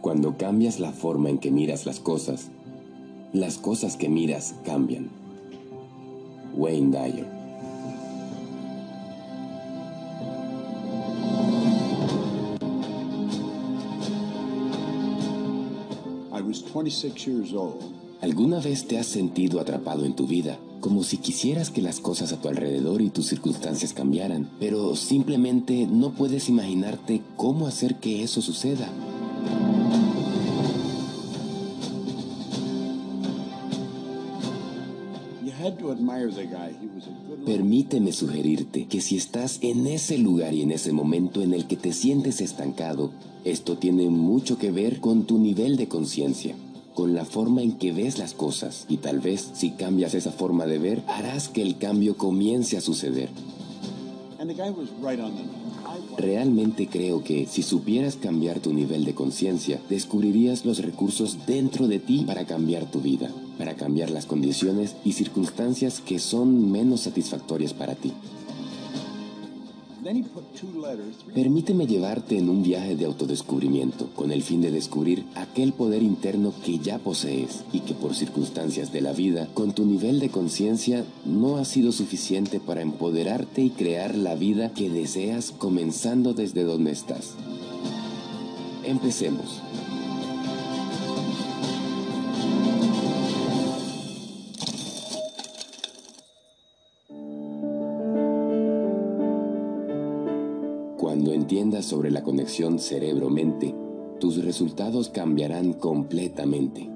Cuando cambias la forma en que miras las cosas, las cosas que miras cambian. Wayne Dyer ¿Alguna vez te has sentido atrapado en tu vida, como si quisieras que las cosas a tu alrededor y tus circunstancias cambiaran, pero simplemente no puedes imaginarte cómo hacer que eso suceda? Permíteme sugerirte que si estás en ese lugar y en ese momento en el que te sientes estancado, esto tiene mucho que ver con tu nivel de conciencia, con la forma en que ves las cosas. Y tal vez si cambias esa forma de ver, harás que el cambio comience a suceder. Realmente creo que si supieras cambiar tu nivel de conciencia, descubrirías los recursos dentro de ti para cambiar tu vida, para cambiar las condiciones y circunstancias que son menos satisfactorias para ti. Permíteme llevarte en un viaje de autodescubrimiento con el fin de descubrir aquel poder interno que ya posees y que por circunstancias de la vida, con tu nivel de conciencia, no ha sido suficiente para empoderarte y crear la vida que deseas comenzando desde donde estás. Empecemos. Sobre la conexión cerebro-mente, tus resultados cambiarán completamente.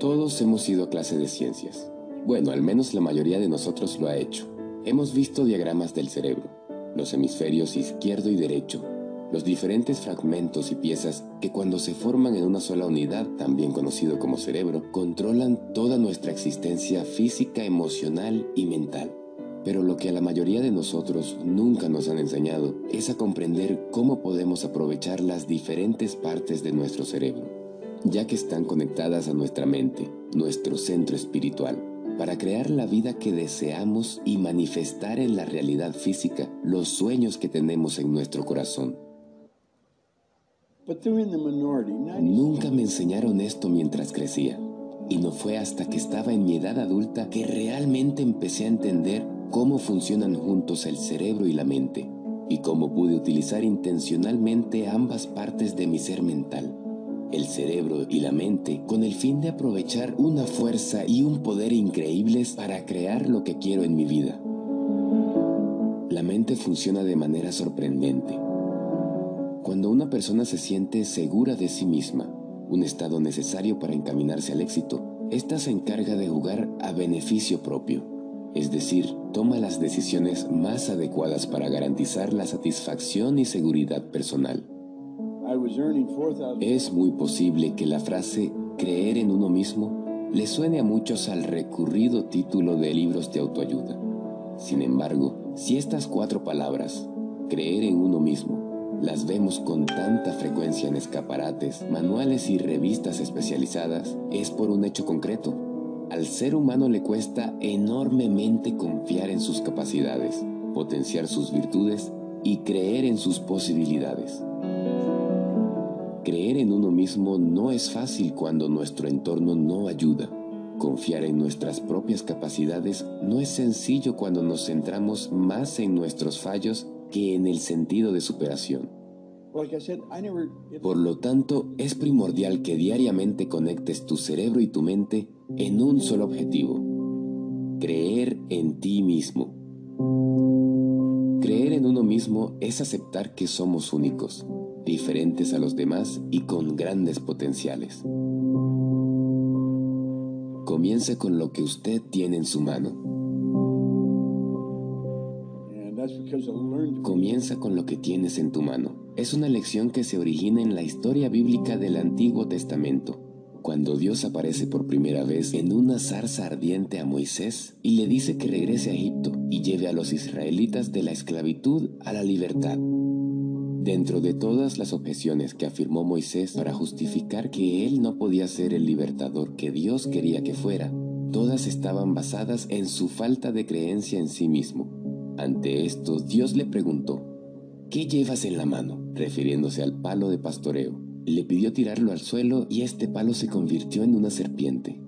Todos hemos ido a clase de ciencias. Bueno, al menos la mayoría de nosotros lo ha hecho. Hemos visto diagramas del cerebro, los hemisferios izquierdo y derecho, los diferentes fragmentos y piezas que cuando se forman en una sola unidad, también conocido como cerebro, controlan toda nuestra existencia física, emocional y mental. Pero lo que a la mayoría de nosotros nunca nos han enseñado es a comprender cómo podemos aprovechar las diferentes partes de nuestro cerebro, ya que están conectadas a nuestra mente, nuestro centro espiritual, para crear la vida que deseamos y manifestar en la realidad física los sueños que tenemos en nuestro corazón. Nunca me enseñaron esto mientras crecía, y no fue hasta que estaba en mi edad adulta que realmente empecé a entender cómo funcionan juntos el cerebro y la mente, y cómo pude utilizar intencionalmente ambas partes de mi ser mental, el cerebro y la mente, con el fin de aprovechar una fuerza y un poder increíbles para crear lo que quiero en mi vida. La mente funciona de manera sorprendente cuando una persona se siente segura de sí misma, un estado necesario para encaminarse al éxito, ésta se encarga de jugar a beneficio propio, es decir, toma las decisiones más adecuadas para garantizar la satisfacción y seguridad personal. Es muy posible que la frase creer en uno mismo le suene a muchos al recurrido título de libros de autoayuda. Sin embargo, si estas cuatro palabras, creer en uno mismo, las vemos con tanta frecuencia en escaparates, manuales y revistas especializadas, es por un hecho concreto. Al ser humano le cuesta enormemente confiar en sus capacidades, potenciar sus virtudes y creer en sus posibilidades. Creer en uno mismo no es fácil cuando nuestro entorno no ayuda. Confiar en nuestras propias capacidades no es sencillo cuando nos centramos más en nuestros fallos que en el sentido de superación. Por lo tanto, es primordial que diariamente conectes tu cerebro y tu mente en un solo objetivo, creer en ti mismo. Creer en uno mismo es aceptar que somos únicos, diferentes a los demás y con grandes potenciales. Comience con lo que usted tiene en su mano Comienza con lo que tienes en tu mano. Es una lección que se origina en la historia bíblica del Antiguo Testamento, cuando Dios aparece por primera vez en una zarza ardiente a Moisés y le dice que regrese a Egipto y lleve a los israelitas de la esclavitud a la libertad. Dentro de todas las objeciones que afirmó Moisés para justificar que él no podía ser el libertador que Dios quería que fuera, todas estaban basadas en su falta de creencia en sí mismo ante esto, Dios le preguntó, ¿qué llevas en la mano? refiriéndose al palo de pastoreo. Le pidió tirarlo al suelo y este palo se convirtió en una serpiente.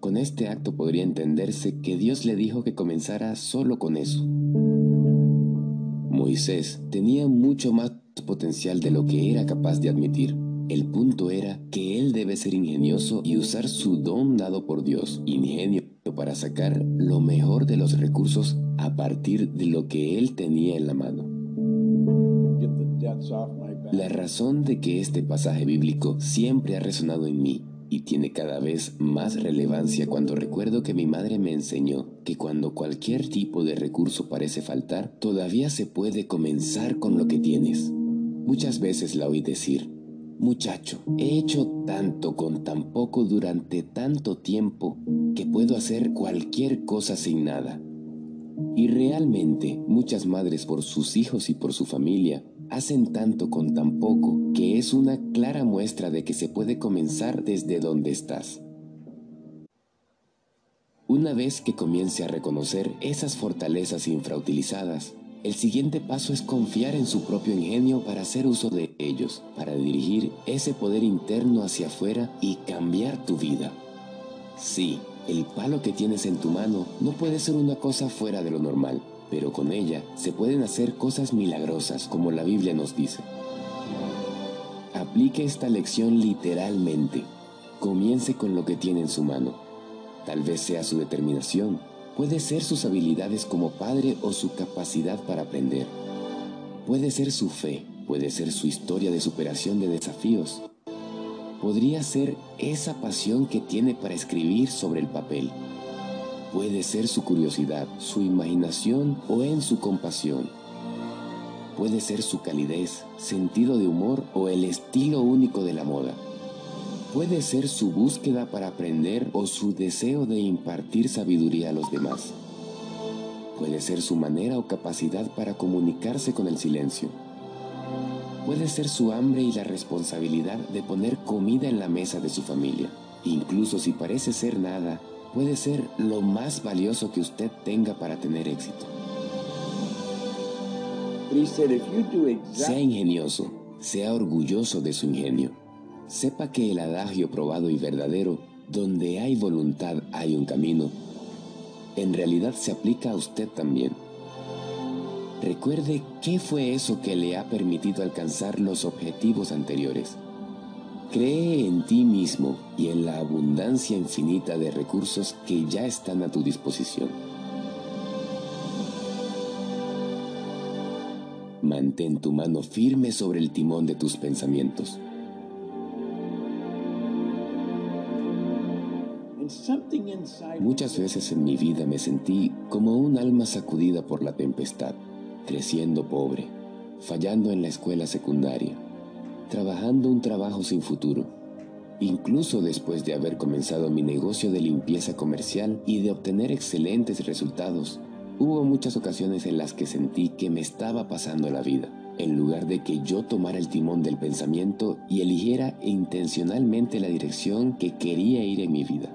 Con este acto podría entenderse que Dios le dijo que comenzara solo con eso. Moisés tenía mucho más potencial de lo que era capaz de admitir. El punto era que él debe ser ingenioso y usar su don dado por Dios, ingenio para sacar lo mejor de los recursos a partir de lo que él tenía en la mano. La razón de que este pasaje bíblico siempre ha resonado en mí y tiene cada vez más relevancia cuando recuerdo que mi madre me enseñó que cuando cualquier tipo de recurso parece faltar, todavía se puede comenzar con lo que tienes. Muchas veces la oí decir, Muchacho, he hecho tanto con tan poco durante tanto tiempo que puedo hacer cualquier cosa sin nada. Y realmente muchas madres por sus hijos y por su familia hacen tanto con tan poco que es una clara muestra de que se puede comenzar desde donde estás. Una vez que comience a reconocer esas fortalezas infrautilizadas, el siguiente paso es confiar en su propio ingenio para hacer uso de ellos, para dirigir ese poder interno hacia afuera y cambiar tu vida. Sí, el palo que tienes en tu mano no puede ser una cosa fuera de lo normal, pero con ella se pueden hacer cosas milagrosas como la Biblia nos dice. Aplique esta lección literalmente. Comience con lo que tiene en su mano. Tal vez sea su determinación, Puede ser sus habilidades como padre o su capacidad para aprender. Puede ser su fe, puede ser su historia de superación de desafíos. Podría ser esa pasión que tiene para escribir sobre el papel. Puede ser su curiosidad, su imaginación o en su compasión. Puede ser su calidez, sentido de humor o el estilo único de la moda. Puede ser su búsqueda para aprender o su deseo de impartir sabiduría a los demás. Puede ser su manera o capacidad para comunicarse con el silencio. Puede ser su hambre y la responsabilidad de poner comida en la mesa de su familia. Incluso si parece ser nada, puede ser lo más valioso que usted tenga para tener éxito. Sea ingenioso, sea orgulloso de su ingenio sepa que el adagio probado y verdadero, donde hay voluntad hay un camino, en realidad se aplica a usted también. Recuerde qué fue eso que le ha permitido alcanzar los objetivos anteriores. Cree en ti mismo y en la abundancia infinita de recursos que ya están a tu disposición. Mantén tu mano firme sobre el timón de tus pensamientos. Muchas veces en mi vida me sentí como un alma sacudida por la tempestad, creciendo pobre, fallando en la escuela secundaria, trabajando un trabajo sin futuro. Incluso después de haber comenzado mi negocio de limpieza comercial y de obtener excelentes resultados, hubo muchas ocasiones en las que sentí que me estaba pasando la vida, en lugar de que yo tomara el timón del pensamiento y eligiera intencionalmente la dirección que quería ir en mi vida.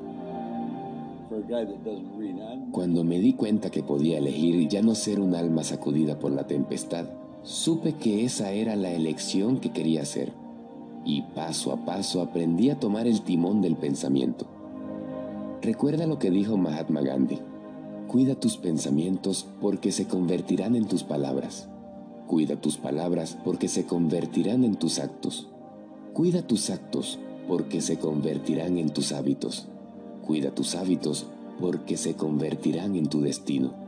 Cuando me di cuenta que podía elegir ya no ser un alma sacudida por la tempestad, supe que esa era la elección que quería hacer. Y paso a paso aprendí a tomar el timón del pensamiento. Recuerda lo que dijo Mahatma Gandhi. Cuida tus pensamientos porque se convertirán en tus palabras. Cuida tus palabras porque se convertirán en tus actos. Cuida tus actos porque se convertirán en tus hábitos. Cuida tus hábitos porque se convertirán en tu destino.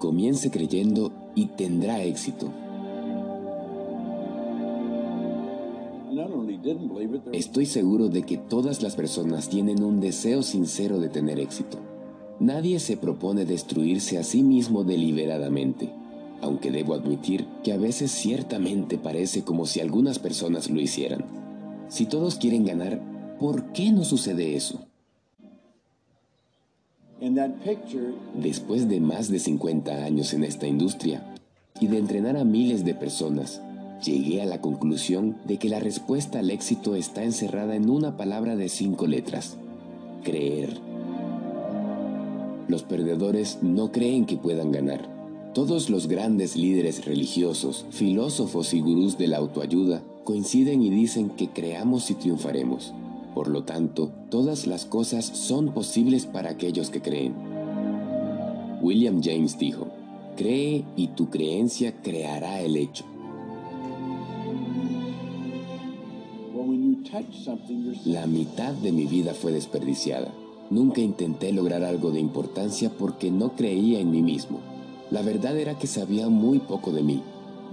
Comience creyendo y tendrá éxito. Estoy seguro de que todas las personas tienen un deseo sincero de tener éxito. Nadie se propone destruirse a sí mismo deliberadamente, aunque debo admitir que a veces ciertamente parece como si algunas personas lo hicieran. Si todos quieren ganar, ¿por qué no sucede eso? Después de más de 50 años en esta industria y de entrenar a miles de personas, llegué a la conclusión de que la respuesta al éxito está encerrada en una palabra de cinco letras, creer. Los perdedores no creen que puedan ganar. Todos los grandes líderes religiosos, filósofos y gurús de la autoayuda coinciden y dicen que creamos y triunfaremos. Por lo tanto, todas las cosas son posibles para aquellos que creen. William James dijo, cree y tu creencia creará el hecho. La mitad de mi vida fue desperdiciada. Nunca intenté lograr algo de importancia porque no creía en mí mismo. La verdad era que sabía muy poco de mí.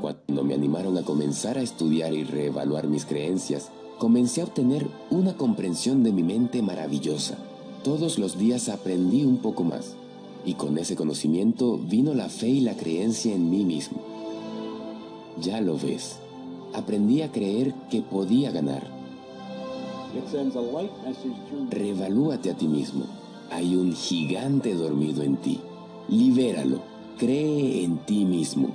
Cuando me animaron a comenzar a estudiar y reevaluar mis creencias, comencé a obtener una comprensión de mi mente maravillosa. Todos los días aprendí un poco más, y con ese conocimiento vino la fe y la creencia en mí mismo. Ya lo ves, aprendí a creer que podía ganar Revalúate a ti mismo. Hay un gigante dormido en ti. Libéralo. Cree en ti mismo.